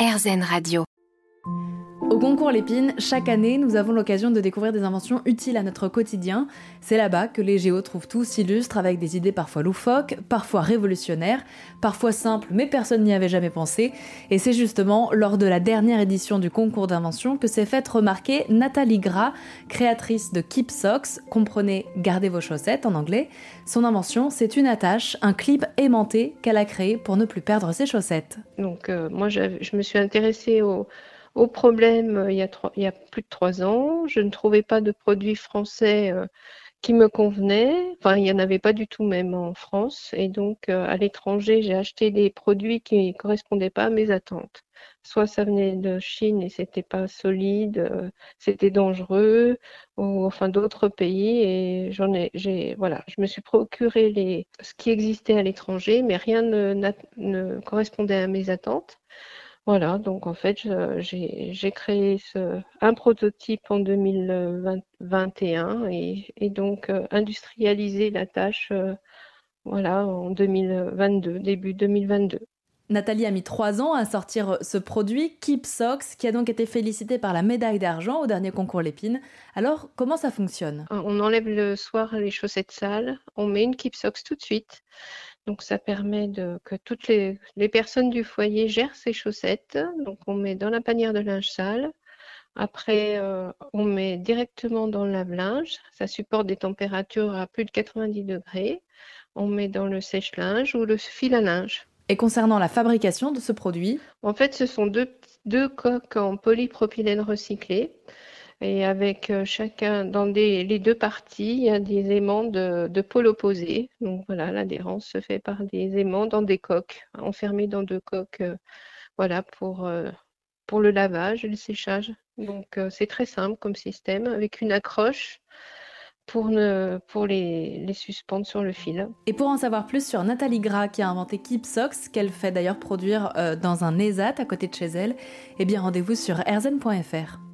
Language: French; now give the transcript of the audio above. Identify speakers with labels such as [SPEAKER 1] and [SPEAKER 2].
[SPEAKER 1] RZN Radio.
[SPEAKER 2] Au concours Lépine, chaque année, nous avons l'occasion de découvrir des inventions utiles à notre quotidien. C'est là-bas que les géos trouvent tout s'illustre avec des idées parfois loufoques, parfois révolutionnaires, parfois simples mais personne n'y avait jamais pensé. Et c'est justement lors de la dernière édition du concours d'invention que s'est faite remarquer Nathalie Gras, créatrice de Keep Socks, comprenez Gardez vos chaussettes en anglais. Son invention, c'est une attache, un clip aimanté qu'elle a créé pour ne plus perdre ses chaussettes.
[SPEAKER 3] Donc euh, moi, je me suis intéressée au au problème euh, il y, a plus de trois ans. Je ne trouvais pas de produits français euh, qui me convenaient. Enfin, il n'y en avait pas du tout même en France. Et donc, euh, à l'étranger, j'ai acheté des produits qui ne correspondaient pas à mes attentes. Soit ça venait de Chine et c'était pas solide, c'était dangereux, ou enfin d'autres pays. Et j'en ai, j'ai, voilà, je me suis procuré ce qui existait à l'étranger, mais rien ne correspondait à mes attentes. Voilà, donc en fait, j'ai créé ce, un prototype en 2021 et, et donc euh, industrialisé la tâche euh, voilà, en 2022, début 2022.
[SPEAKER 2] Nathalie a mis trois ans à sortir ce produit, Keep Socks, qui a donc été félicité par la médaille d'argent au dernier concours Lépine. Alors, comment ça fonctionne?
[SPEAKER 3] On enlève le soir les chaussettes sales, on met une Keep Socks tout de suite. Donc ça permet de, que toutes les, personnes du foyer gèrent ces chaussettes. Donc on met dans la panière de linge sale. Après, euh, on met directement dans le lave-linge. Ça supporte des températures à plus de 90 degrés. On met dans le sèche-linge ou le fil à linge.
[SPEAKER 2] Et concernant la fabrication de ce produit?
[SPEAKER 3] En fait, ce sont deux, deux coques en polypropylène recyclé. Et avec euh, chacun, dans les deux parties, il y a des aimants de, de pôle opposé. Donc voilà, l'adhérence se fait par des aimants dans des coques, enfermés dans deux coques, euh, voilà, pour, euh, pour le lavage et le séchage. Donc c'est très simple comme système, avec une accroche pour, ne, pour les, les, suspendre sur le fil.
[SPEAKER 2] Et pour en savoir plus sur Nathalie Gras qui a inventé Keep Socks, qu'elle fait d'ailleurs produire dans un ESAT à côté de chez elle, eh bien rendez-vous sur erzen.fr.